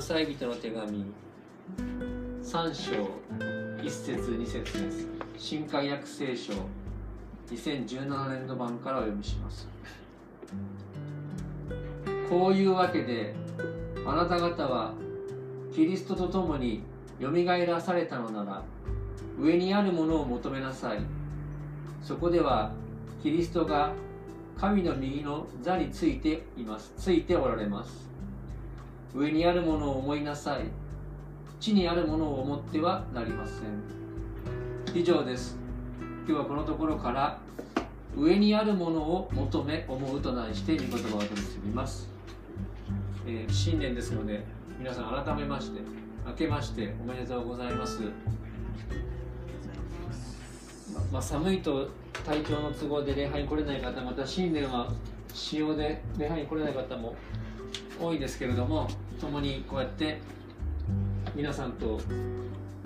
新約聖書コロサイ人の手紙3章1節2節です。新海約聖書2017年度版からお読みします。こういうわけであなた方はキリストと共によみがえらされたのなら上にあるものを求めなさい。そこではキリストが神の右の座についていますついておられます。上にあるものを思いなさい。地にあるものを思ってはなりません。以上です。今日はこのところから上にあるものを求め思うと題して御言葉を取り次ぎます、えー、新年ですので皆さん改めまして明けましておめでとうございます。ままあ、寒いと体調の都合で礼拝に来れない方また新年は使用で礼拝に来れない方も多いですけれども共にこうやって皆さんと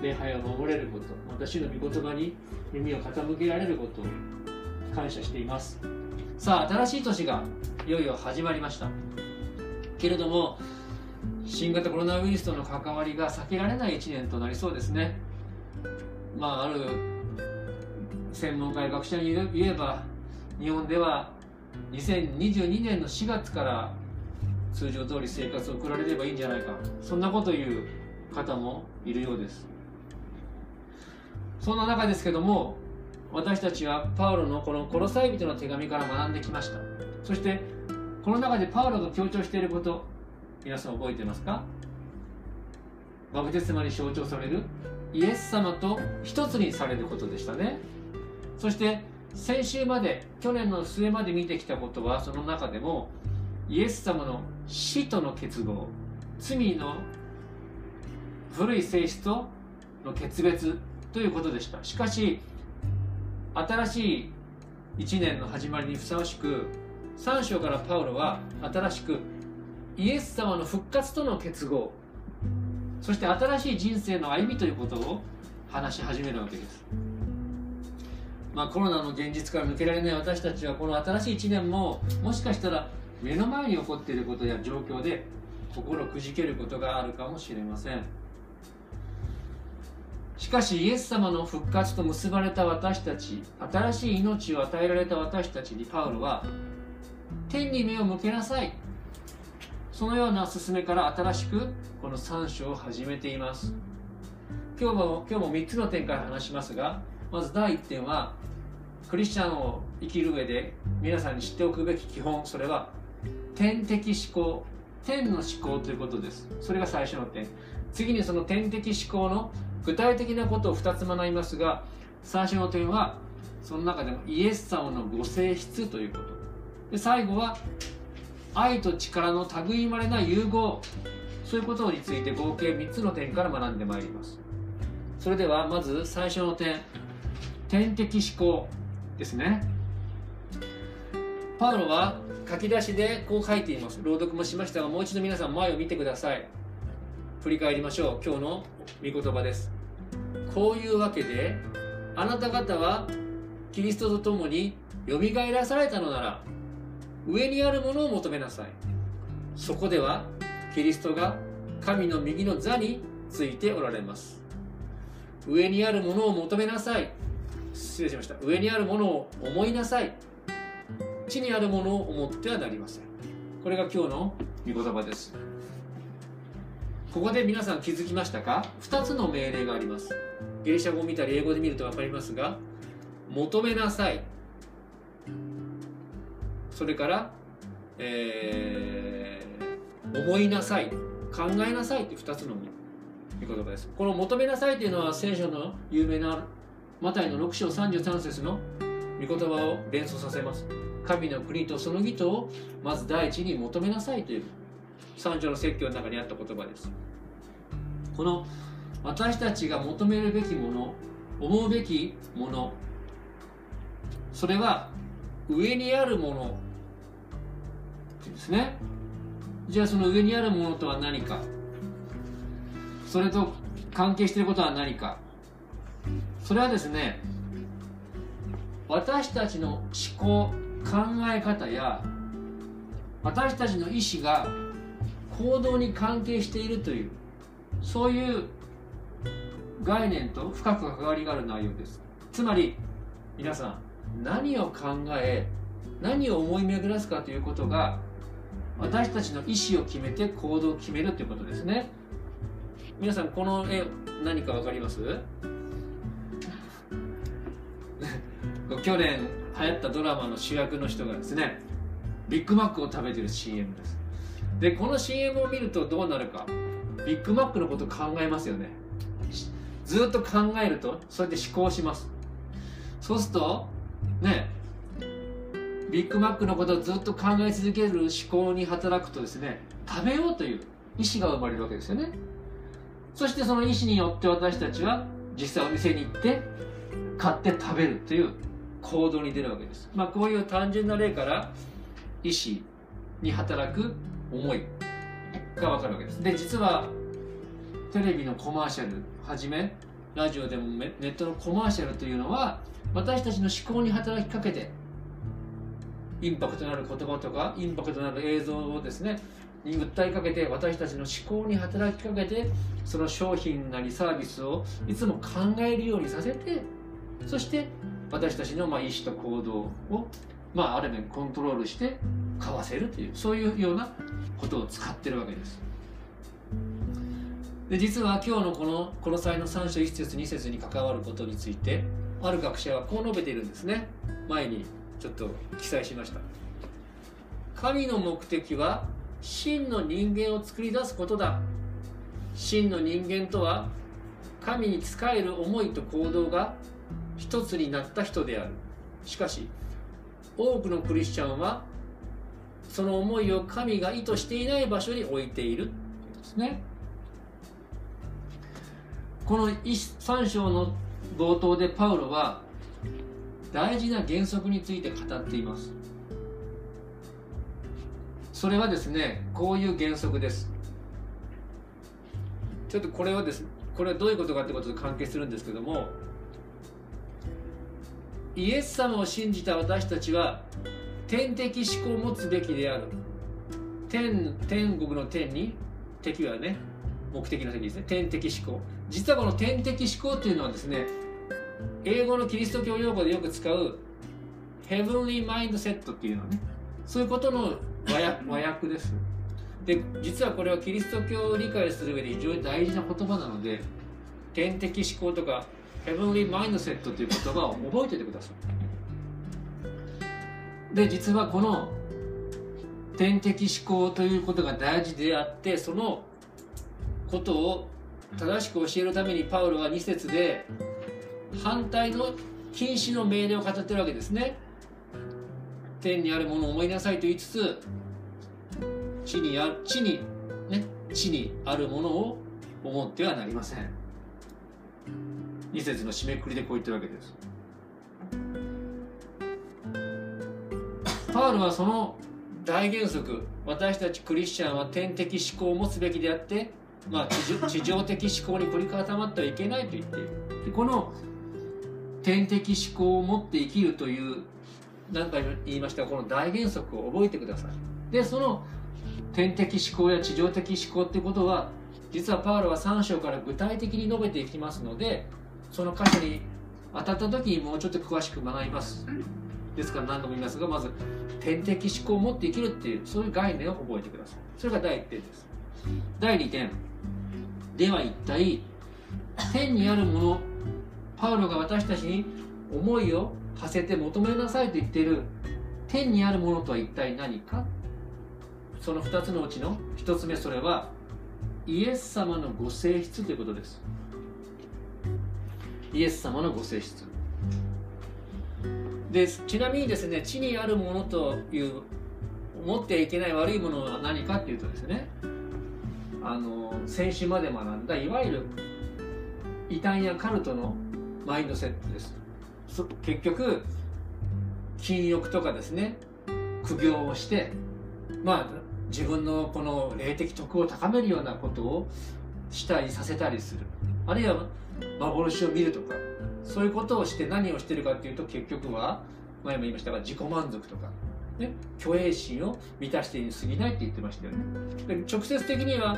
礼拝を守れることまた主の御言葉に耳を傾けられることを感謝しています。さあ新しい年がいよいよ始まりました。けれども新型コロナウイルスとの関わりが避けられない1年となりそうですね。まあある専門家や学者に言えば日本では2022年の4月から通常通り生活を送られればいいんじゃないか。そんなこと言う方もいるようです。そんな中ですけども私たちはパウロのこの「コロサイ人の手紙」から学んできました。そしてこの中でパウロが強調していること皆さん覚えてますか？バプテスマに象徴されるイエス様と一つにされることでしたね。そして先週まで去年の末まで見てきたことはその中でもイエス様の死との結合。罪の古い性質との決別ということでした。しかし新しい1年の始まりにふさわしく3章からパウロは新しくイエス様の復活との結合。そして新しい人生の歩みということを話し始めるわけです。まあ、コロナの現実から抜けられない私たちはこの新しい1年ももしかしたら目の前に起こっていることや状況で心くじけることがあるかもしれません。しかしイエス様の復活と結ばれた私たち新しい命を与えられた私たちにパウロは天に目を向けなさい。そのような勧めから新しくこの3章を始めています。今日も今日も3つの点から話しますがまず第1点はクリスチャンを生きる上で皆さんに知っておくべき基本それは天的思考。天の思考ということです。それが最初の点。次にその天的思考の具体的なことを2つ学びますが最初の点はその中でもイエス様のご性質ということ。で最後は愛と力の類いまれな融合。そういうことについて合計3つの点から学んでまいります。それではまず最初の点。天的思考ですね。パウロは書き出しでこう書いています。朗読もしましたがもう一度皆さん前を見てください。振り返りましょう。今日の御言葉です。こういうわけであなた方はキリストと共によみがえらされたのなら上にあるものを求めなさい。そこではキリストが神の右の座についておられます。上にあるものを求めなさい。失礼しました。上にあるものを思いなさい。地にあるものを思ってはなりません。これが今日の御言葉です。ここで皆さん気づきましたか？2つの命令があります。ギリシャ語を見たり英語で見ると分かりますが求めなさい。それから、えー、思いなさい。考えなさいという2つの御言葉です。この求めなさいというのは聖書の有名なマタイの6章33節の御言葉を連想させます。神の国とその義とをまず第一に求めなさいという三条の説教の中にあった言葉です。この私たちが求めるべきもの思うべきものそれは上にあるものですね。じゃあその上にあるものとは何か。それと関係していることは何か。それはですね私たちの思考考え方や私たちの意思が行動に関係しているというそういう概念と深く関わりがある内容です。つまり皆さん何を考え何を思い巡らすかということが私たちの意思を決めて行動を決めるということですね。皆さんこの絵何か分かります？去年流行ったドラマの主役の人がですねビッグマックを食べてる CM です。でこの CM を見るとどうなるか。ビッグマックのことを考えますよね。ずっと考えるとそうやって思考します。そうするとねビッグマックのことをずっと考え続ける思考に働くとですね食べようという意思が生まれるわけですよね。そしてその意思によって私たちは実際お店に行って買って食べるという行動に出るわけです。まあこういう単純な例から意思に働く思いが分かるわけです。で実はテレビのコマーシャルはじめラジオでもネットのコマーシャルというのは私たちの思考に働きかけてインパクトのある言葉とかインパクトのある映像をですねに訴えかけて私たちの思考に働きかけてその商品なりサービスをいつも考えるようにさせてそして私たちのまあ意思と行動をまあある面コントロールして買わせるというそういうようなことを使ってるわけです。で実は今日のこのこの際の3章1節2節に関わることについてある学者はこう述べているんですね。前にちょっと記載しました。神の目的は真の人間を作り出すことだ。真の人間とは神に仕える思いと行動が一つになった人である。しかし多くのクリスチャンはその思いを神が意図していない場所に置いている。ですねこの3章の冒頭でパウロは大事な原則について語っています。それはですねこういう原則です。ちょっとこれはですこれはどういうことかってことと関係するんですけどもイエス様を信じた私たちは天的思考を持つべきである。天天国の天に敵はね目的の敵ですね。天的思考。実はこの天的思考っていうのはですね英語のキリスト教用語でよく使うヘブンリーマインドセットっていうのはね。そういうことの和訳和訳です。で実はこれはキリスト教を理解する上で非常に大事な言葉なので天的思考とかヘブンリーマインドセットという言葉を覚えててください。で実はこの天的思考ということが大事であってそのことを正しく教えるためにパウロは2節で反対の禁止の命令を語ってるわけですね。天にあるものを思いなさいと言いつつ地にあ地にね地にあるものを思ってはなりません。2節の締めくくりでこう言ってるわけです。パウロはその大原則私たちクリスチャンは天的思考を持つべきであって、まあ、地上 的思考に凝り固まってはいけないと言っている。でこの天的思考を持って生きるという何回も言いましたこの大原則を覚えてください。でその天的思考や地上的思考ってことは実はパウロは3章から具体的に述べていきますのでその箇所に当たった時にもうちょっと詳しく学びます。ですから何度も言いますがまず天的思考を持って生きるっていうそういう概念を覚えてください。それが第1点です。第2点。では一体天にあるものパウロが私たちに思いを馳せて求めなさいと言っている天にあるものとは一体何か？その2つのうちの1つ目それはイエス様のご性質ということですイエス様のご性質。でちなみにですね地にあるものという思ってはいけない悪いものは何かっていうとですねあの先週まで学んだいわゆる異端やカルトのマインドセットです。結局禁欲とかですね苦行をしてまあ自分のこの霊的徳を高めるようなことをしたりさせたりする。あるいは幻を見るとかそういうことをして何をしてるかっていうと結局は前も言いましたが自己満足とかね、虚栄心を満たしてに過ぎないって言ってましたよね。で直接的には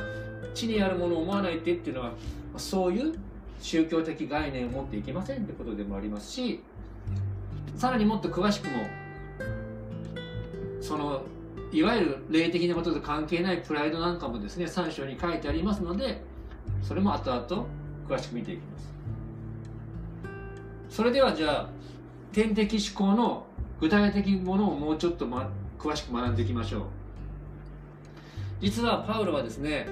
地にあるものを思わないってっていうのはそういう宗教的概念を持っていけませんってことでもありますしさらにもっと詳しくもそのいわゆる霊的なことと関係ないプライドなんかもですね3章に書いてありますのでそれも後々詳しく見ていきます。それではじゃあ天的思考の具体的ものをもうちょっと、ま、詳しく学んでいきましょう。実はパウロはですね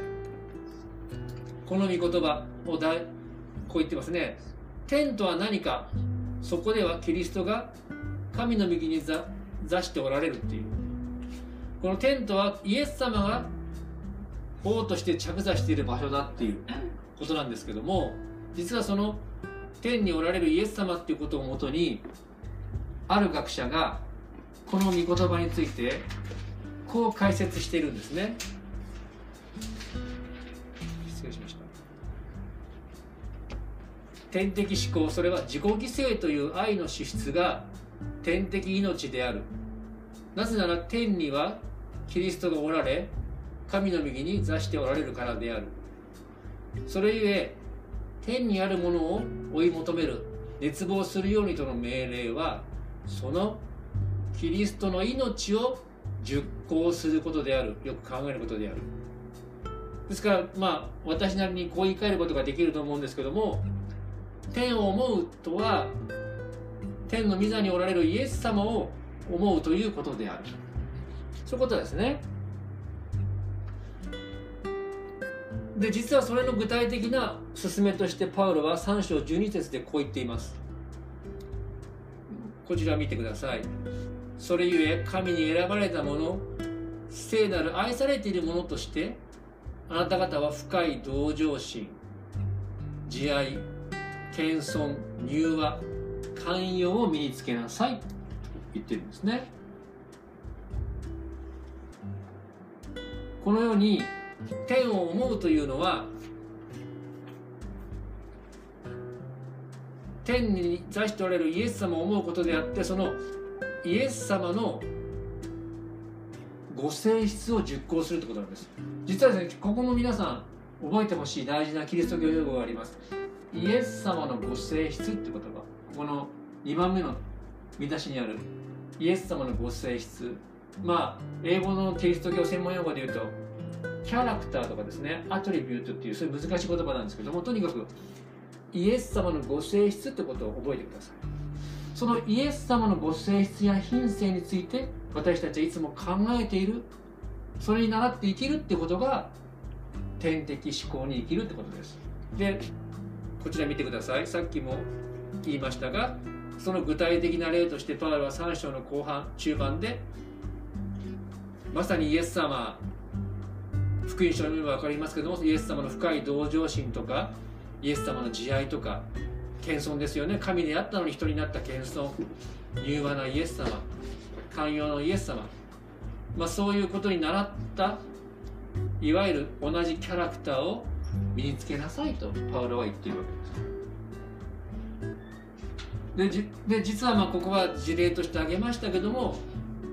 この御言葉をだこう言ってますね。天とは何かそこではキリストが神の右に座座しておられるっていう。この天とはイエス様が王として着座している場所だっていう。ことなんですけども実はその天におられるイエス様っていうことをもとにある学者がこの御言葉についてこう解説しているんですね。失礼しました。天的思考それは自己犠牲という愛の資質が天的命である。なぜなら天にはキリストがおられ神の右に座しておられるからである。それゆえ天にあるものを追い求める熱望するようにとの命令はそのキリストの命を熟考することである。よく考えることである。ですからまあ私なりにこう言い換えることができると思うんですけども天を思うとは天の御座におられるイエス様を思うということである。そういうことですね。で実はそれの具体的な勧めとしてパウロは3章12節でこう言っています。こちら見てください。それゆえ神に選ばれた者聖なる愛されているものとしてあなた方は深い同情心慈愛謙遜柔和寛容を身につけなさい。と言ってるんですね。このように天を思うというのは天に座しておられるイエス様を思うことであってそのイエス様のご性質を熟考するってことなんです。実はですねここも皆さん覚えてほしい大事なキリスト教用語があります。イエス様のご性質って言葉。ここの2番目の見出しにあるイエス様のご性質。まあ英語のキリスト教専門用語で言うとキャラクターとかですねアトリビュートっていうそういう難しい言葉なんですけどもとにかくイエス様のご性質ってことを覚えてください。そのイエス様のご性質や品性について私たちはいつも考えている。それに倣って生きるってことが天的思考に生きるってことです。でこちら見てください。さっきも言いましたがその具体的な例としてパウロは3章の後半中盤でまさにイエス様福音書を読めば分かりますけどもイエス様の深い同情心とかイエス様の慈愛とか謙遜ですよね。神であったのに人になった謙遜。柔和なイエス様寛容のイエス様、まあ、そういうことに倣ったいわゆる同じキャラクターを身につけなさいとパウロは言っているわけです。でで実はまあここは事例として挙げましたけども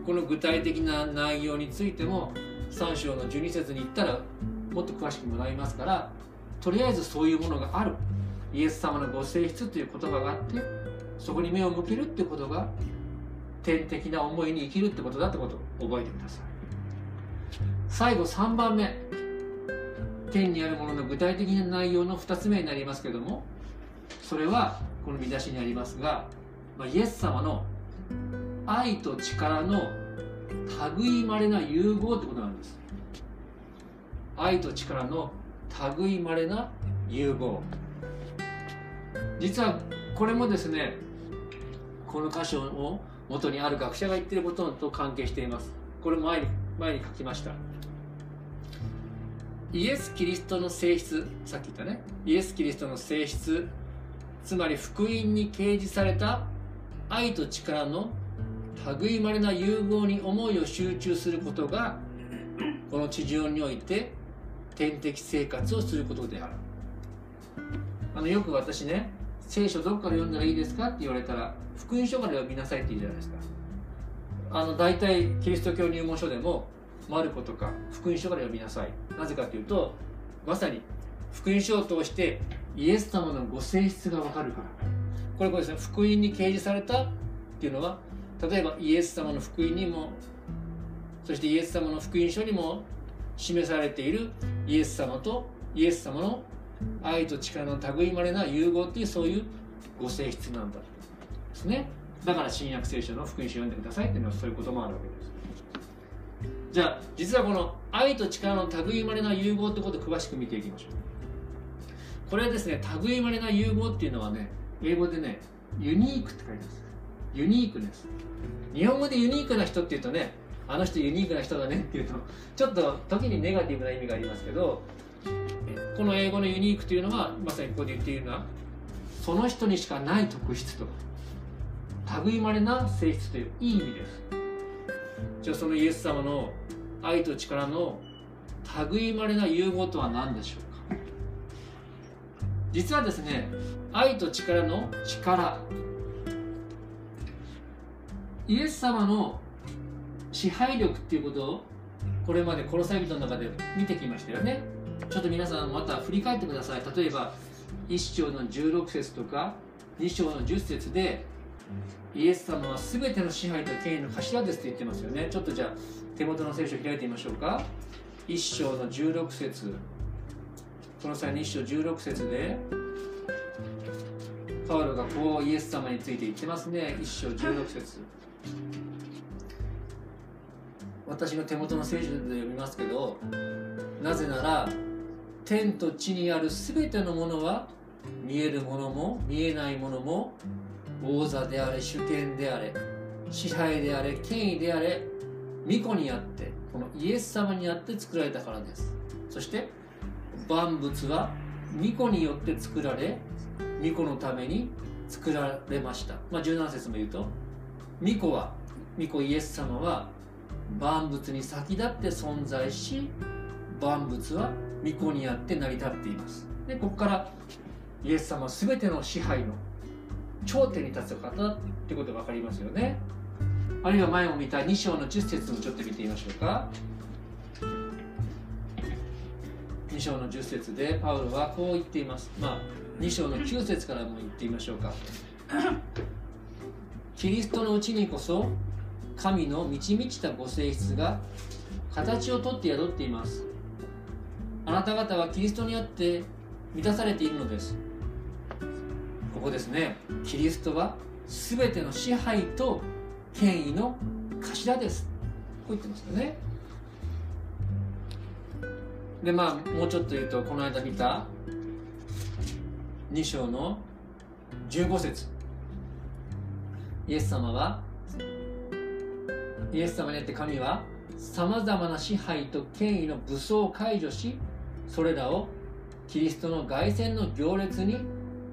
この具体的な内容についても3章の12節に行ったらもっと詳しくもらいますからとりあえずそういうものがある。イエス様のご性質という言葉があってそこに目を向けるってことが天的な思いに生きるってことだってことを覚えてください。最後3番目。天にあるものの具体的な内容の2つ目になりますけどもそれはこの見出しにありますが、まあ、イエス様の愛と力の類まれな融合ってことなんです。愛と力の類まれな融合。実はこれもですねこの箇所を元にある学者が言ってることと関係しています。これ前に前に書きました。イエス・キリストの性質さっき言ったね。イエス・キリストの性質つまり福音に掲示された愛と力の類まれな融合に思いを集中することがこの地上において天的生活をすることである。あのよく私ね聖書どこから読んだらいいですかって言われたら福音書から読みなさいって言うじゃないですか。あの大体キリスト教入門書でもマルコとか福音書から読みなさい。なぜかというとまさに福音書を通してイエス様のご性質がわかるから。これこれですね福音に掲示されたっていうのは例えばイエス様の福音にもそしてイエス様の福音書にも示されているイエス様とイエス様の愛と力の類まれな融合っていうそういうご性質なんだですね。だから新約聖書の福音書を読んでくださいっていうのはそういうこともあるわけです。じゃあ実はこの愛と力の類まれな融合ってことを詳しく見ていきましょう。これはですね類まれな融合っていうのはね英語でねユニークって書いてます。ユニークです日本語でユニークな人っていうとねあの人ユニークな人だねっていうとちょっと時にネガティブな意味がありますけどこの英語のユニークというのはまさにここで言っているのはその人にしかない特質とか類まれな性質といういい意味です。じゃあそのイエス様の愛と力の類まれな融合とは何でしょうか？実はですね愛と力の力イエス様の支配力っていうことをこれまで殺され人の中で見てきましたよね。ちょっと皆さんまた振り返ってください。例えば1章の16節とか2章の10節でイエス様は全ての支配と権威の頭ですって言ってますよね。ちょっとじゃあ手元の聖書を開いてみましょうか。1章の16節。この際に1章16節でパウロがこうイエス様について言ってますね。1章16節私の手元の聖書で読みますけどなぜなら天と地にある全てのものは見えるものも見えないものも王座であれ主権であれ支配であれ権威であれ巫女にあってこのイエス様にあって作られたからです。そして万物は巫女によって作られ巫女のために作られました、まあ、17節も言うと巫女は巫女イエス様は万物に先立って存在し万物は御子にあって成り立っています。でここからイエス様は全ての支配の頂点に立つ方ってことが分かりますよね。あるいは前も見た2章の10節もちょっと見てみましょうか。2章の10節でパウロはこう言っています。まあ2章の9節からも言ってみましょうか。キリストのうちにこそ神の満ち満ちたご性質が形をとって宿っています。あなた方はキリストにあって満たされているのです。ここですね。キリストは全ての支配と権威の頭です。こう言ってますよね。でまあもうちょっと言うとこの間見た2章の15節。イエス様はイエス様によって神はさまざまな支配と権威の武装を解除しそれらをキリストの凱旋の行列に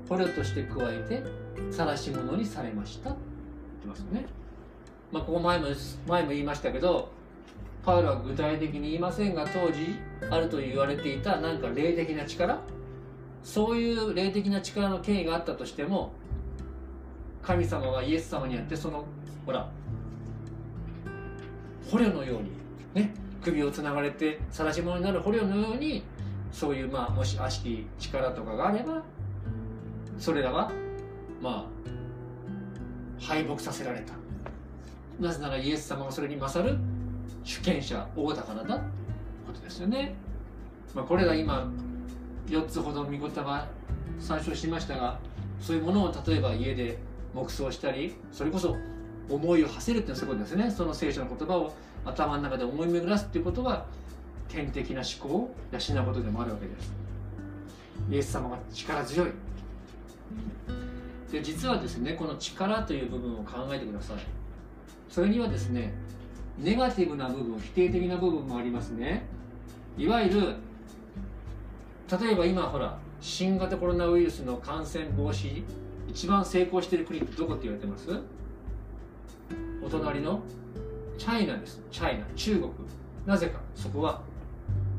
捕虜として加えて晒し者にされました。って言ってますよね、まあ、ここ前も前も言いましたけどパウロは具体的に言いませんが当時あると言われていた何か霊的な力そういう霊的な力の権威があったとしても神様はイエス様にやってそのほら捕虜のようにね首をつながれて晒し者になる捕虜のようにそういうまあもし悪しき力とかがあればそれらはまあ敗北させられた。なぜならイエス様はそれに勝る主権者王だからだってことですよね、まあ、これが今4つほど見言葉参照しましたがそういうものを例えば家で黙想したりそれこそ思いを馳せるっていうのはそういですね。その聖書の言葉を頭の中で思い巡らすっていうことは天的な思考を養うことでもあるわけです。イエス様が力強い。で実はですねこの力という部分を考えてください。それにはですねネガティブな部分否定的な部分もありますね。いわゆる例えば今ほら新型コロナウイルスの感染防止一番成功している国ってどこって言われてます？お隣の？チャイナです。チャイナ。中国。なぜか。そこは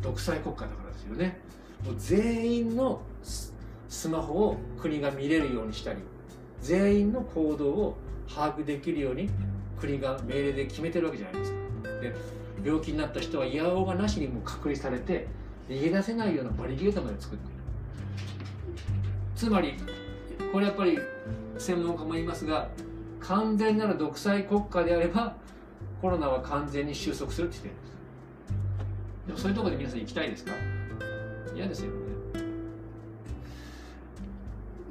独裁国家だからですよね。もう全員のスマホを国が見れるようにしたり全員の行動を把握できるように国が命令で決めてるわけじゃないですか。で病気になった人はいやおがなしにも隔離されて逃げ出せないようなバリゲートまで作っている。つまりこれやっぱり専門家も言いますが完全なる独裁国家であればコロナは完全に収束するって言ってるんです。でもそういうところで皆さん行きたいですか？嫌ですよね。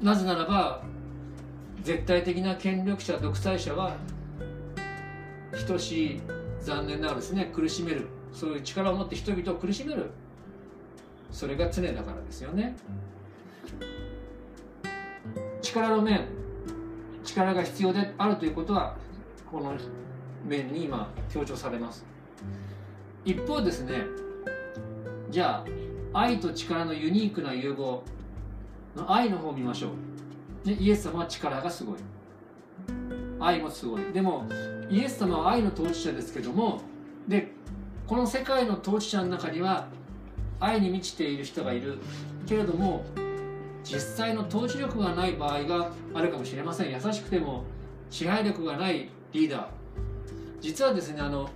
なぜならば絶対的な権力者独裁者は等しい残念ながらですね苦しめる。そういう力を持って人々を苦しめる。それが常だからですよね。力の面力が必要であるということはこの面に今強調されます。一方ですねじゃあ愛と力のユニークな融合の愛の方を見ましょう、ね、イエス様は力がすごい。愛もすごい。でもイエス様は愛の統治者ですけどもでこの世界の統治者の中には愛に満ちている人がいるけれども実際の統治力がない場合があるかもしれません。優しくても支配力がないリーダー。実はですねあの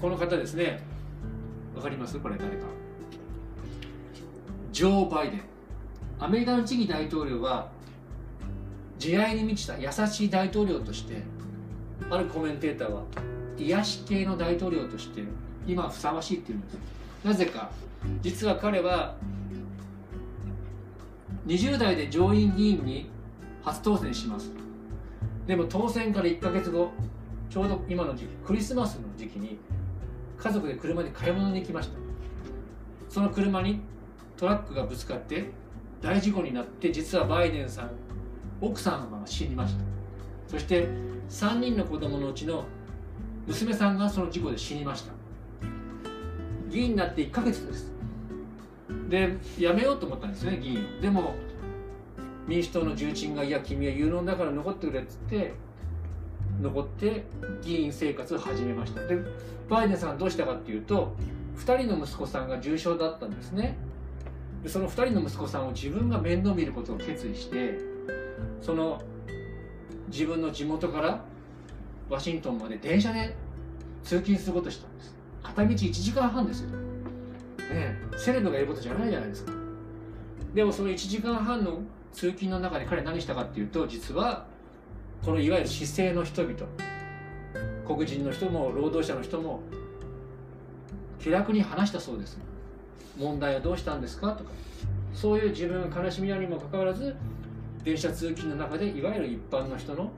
この方ですね。わかります？これ誰か。ジョー・バイデン。アメリカの次期大統領は慈愛に満ちた優しい大統領としてあるコメンテーターは癒し系の大統領として今ふさわしいって言うんです。なぜか。実は彼は20代で上院議員に初当選します。でも当選から1か月後ちょうど今の時期クリスマスの時期に家族で車で買い物に行きました。その車にトラックがぶつかって大事故になって実はバイデンさん奥さんが死にました。そして3人の子供のうちの娘さんがその事故で死にました。議員になって1ヶ月です。で辞めようと思ったんですね議員。でも民主党の重鎮が「いや君は有能だから残ってくれ」っつって残って議員生活を始めました。でバイデンさんどうしたかっていうと2人の息子さんが重症だったんですね。でその2人の息子さんを自分が面倒見ることを決意してその自分の地元からワシントンまで電車で通勤することしたんです。片道1時間半ですよ、ね、セレブがいることじゃないじゃないですか。でもその1時間半の通勤の中で彼何したかっていうと実はこのいわゆる市政の人々黒人の人も労働者の人も気楽に話したそうです。問題はどうしたんですかとか。そういう自分が悲しみあるにもかかわらず電車通勤の中でいわゆる一般の人の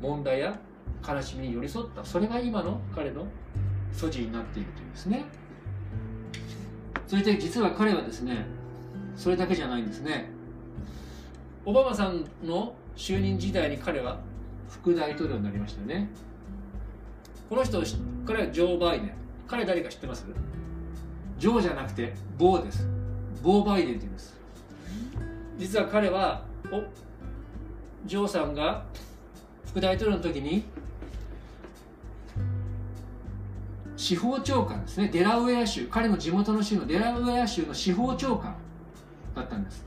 問題や悲しみに寄り添った。それが今の彼の素地になっているというですね。そして実は彼はですねそれだけじゃないんですね。オバマさんの就任時代に彼は副大統領になりましたよね。この人彼はジョー・バイデン。彼誰か知ってます？ジョーじゃなくてボーです。ボー・バイデンって言います。実は彼はおジョーさんが副大統領の時に司法長官ですね。デラウェア州。彼の地元の州のデラウェア州の司法長官だったんです。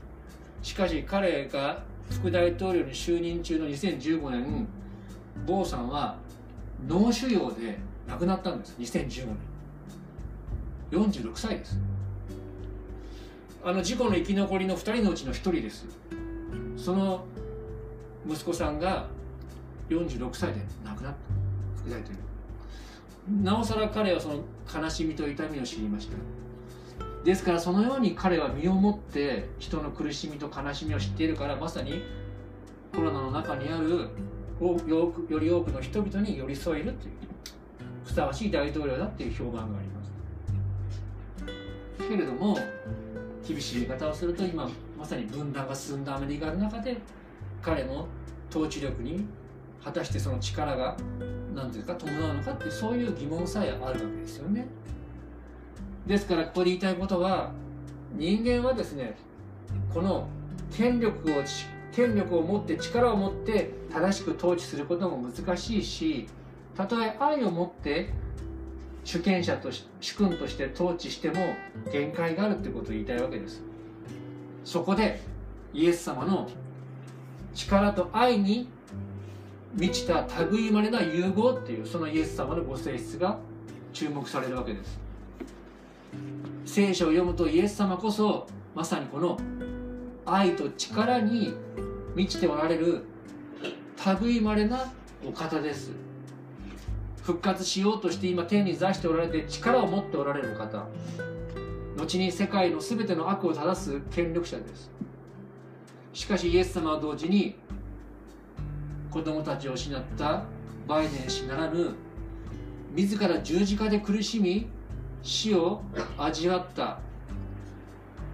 しかし彼が副大統領に就任中の2015年ボーさんは脳腫瘍で亡くなったんです。2015年。46歳です。あの事故の生き残りの2人のうちの1人です。その息子さんが46歳で亡くなった。副大統領。なおさら彼はその悲しみと痛みを知りましたですからそのように彼は身をもって人の苦しみと悲しみを知っているからまさにコロナの中にあるより多くの人々に寄り添えるというふさわしい大統領だっていう評判がありますけれども厳しい言い方をすると今まさに分断が進んだアメリカの中で彼の統治力に果たしてその力が何ていうか伴うのかってそういう疑問さえあるわけですよね。ですからここで言いたいことは人間はですねこの権力を権力を持って力を持って正しく統治することも難しいしたとえ愛を持って主権者とし主君として統治しても限界があるってことを言いたいわけですそこでイエス様の力と愛に満ちた類まれな融合っていうそのイエス様のご性質が注目されるわけです。聖書を読むとイエス様こそまさにこの愛と力に満ちておられる類いまれなお方です。復活しようとして今天に座しておられて力を持っておられる方。後に世界の全ての悪を正す権力者です。しかしイエス様は同時に子供たちを失ったバイデン氏ならぬ自ら十字架で苦しみ死を味わった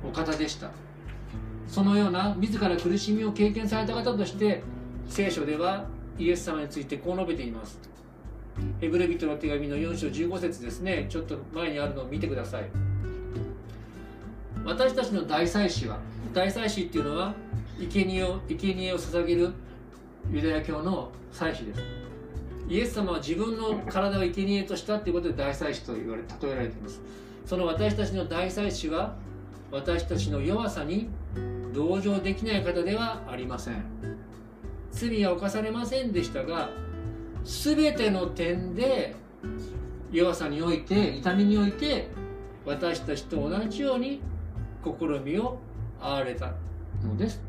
お方でした。そのような自ら苦しみを経験された方として聖書ではイエス様についてこう述べています。ヘブレビトの手紙の4章15節ですね。ちょっと前にあるのを見てください。私たちの大祭司は大祭司っていうのは生贄を生贄を捧げるユダヤ教の祭司です。イエス様は自分の体を生贄としたということで大祭司と言われ例えられています。その私たちの大祭司は私たちの弱さに同情できない方ではありません。罪は犯されませんでしたが全ての点で弱さにおいて痛みにおいて私たちと同じように試みをあわれたのです。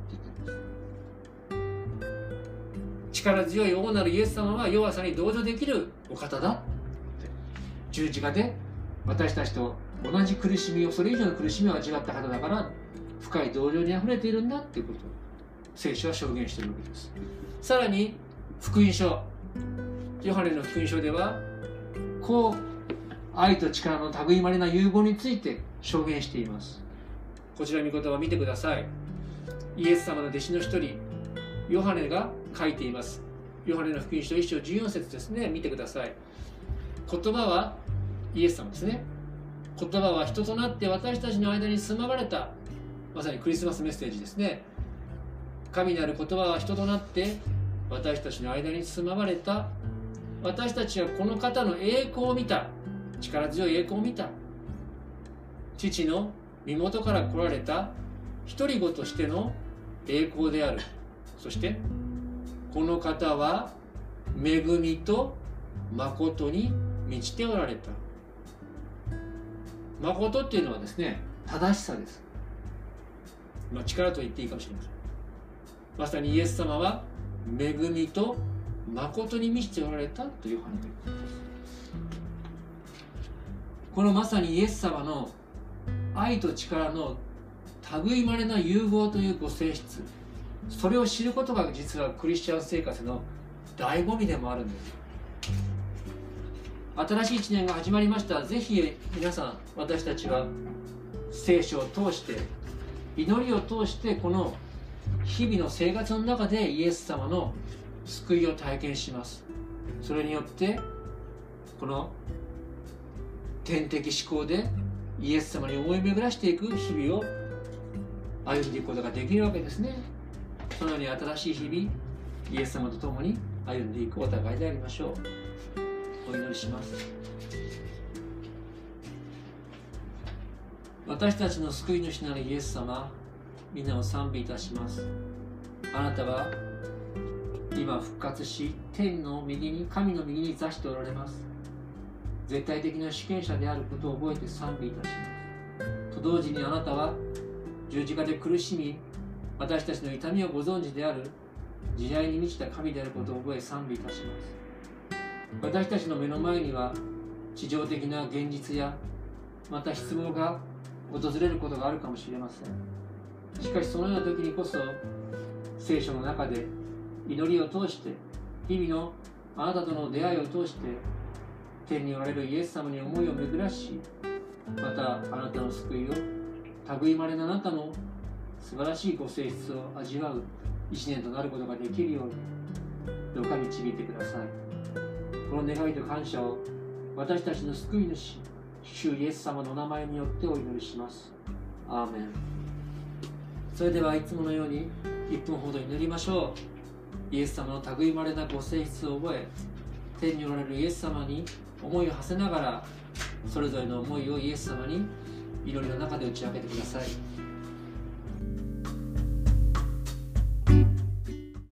力強い王なるイエス様は弱さに同情できるお方だ。十字架で私たちと同じ苦しみをそれ以上の苦しみを味わった方だから深い同情にあふれているんだっていうことを聖書は証言しているわけです。さらに福音書ヨハネの福音書ではこう愛と力の類まれな融合について証言しています。こちら見言葉を見てください。イエス様の弟子の一人ヨハネが書いています。ヨハネの福音書1章14節ですね。見てください。言葉はイエス様ですね。言葉は人となって私たちの間に住まわれた。まさにクリスマスメッセージですね。神なる言葉は人となって私たちの間に住まわれた。私たちはこの方の栄光を見た。力強い栄光を見た。父の身元から来られた。独り子としての栄光である。そしてこの方は恵みと誠に満ちておられた。誠っていうのはですね正しさです、まあ、力と言っていいかもしれません。まさにイエス様は恵みと誠に満ちておられたという話。ですこのまさにイエス様の愛と力の類いまれな融合というご性質。それを知ることが実はクリスチャン生活の醍醐味でもあるんです。新しい1年が始まりました。ぜひ皆さん私たちは聖書を通して祈りを通してこの日々の生活の中でイエス様の救いを体験します。それによってこの天的思考でイエス様に思い巡らしていく日々を歩んでいくことができるわけですね。そのように新しい日々イエス様と共に歩んでいくお互いでありましょう。お祈りします。私たちの救い主なるイエス様皆を賛美いたします。あなたは今復活し天の右に神の右に座しておられます。絶対的な主権者であることを覚えて賛美いたします。と同時にあなたは十字架で苦しみ私たちの痛みをご存知である慈愛に満ちた神であることを覚え賛美いたします。私たちの目の前には地上的な現実やまた失望が訪れることがあるかもしれません。しかしそのような時にこそ聖書の中で祈りを通して日々のあなたとの出会いを通して天におられるイエス様に思いを巡らしまたあなたの救いを類いまれなあなたの素晴らしいご性質を味わう一年となることができるようにどうか導いてください。この願いと感謝を私たちの救い主主イエス様のお名前によってお祈りします。アーメン。それではいつものように1分ほど祈りましょう。イエス様の類まれなご性質を覚え天におられるイエス様に思いを馳せながらそれぞれの思いをイエス様に祈りの中で打ち明けてください。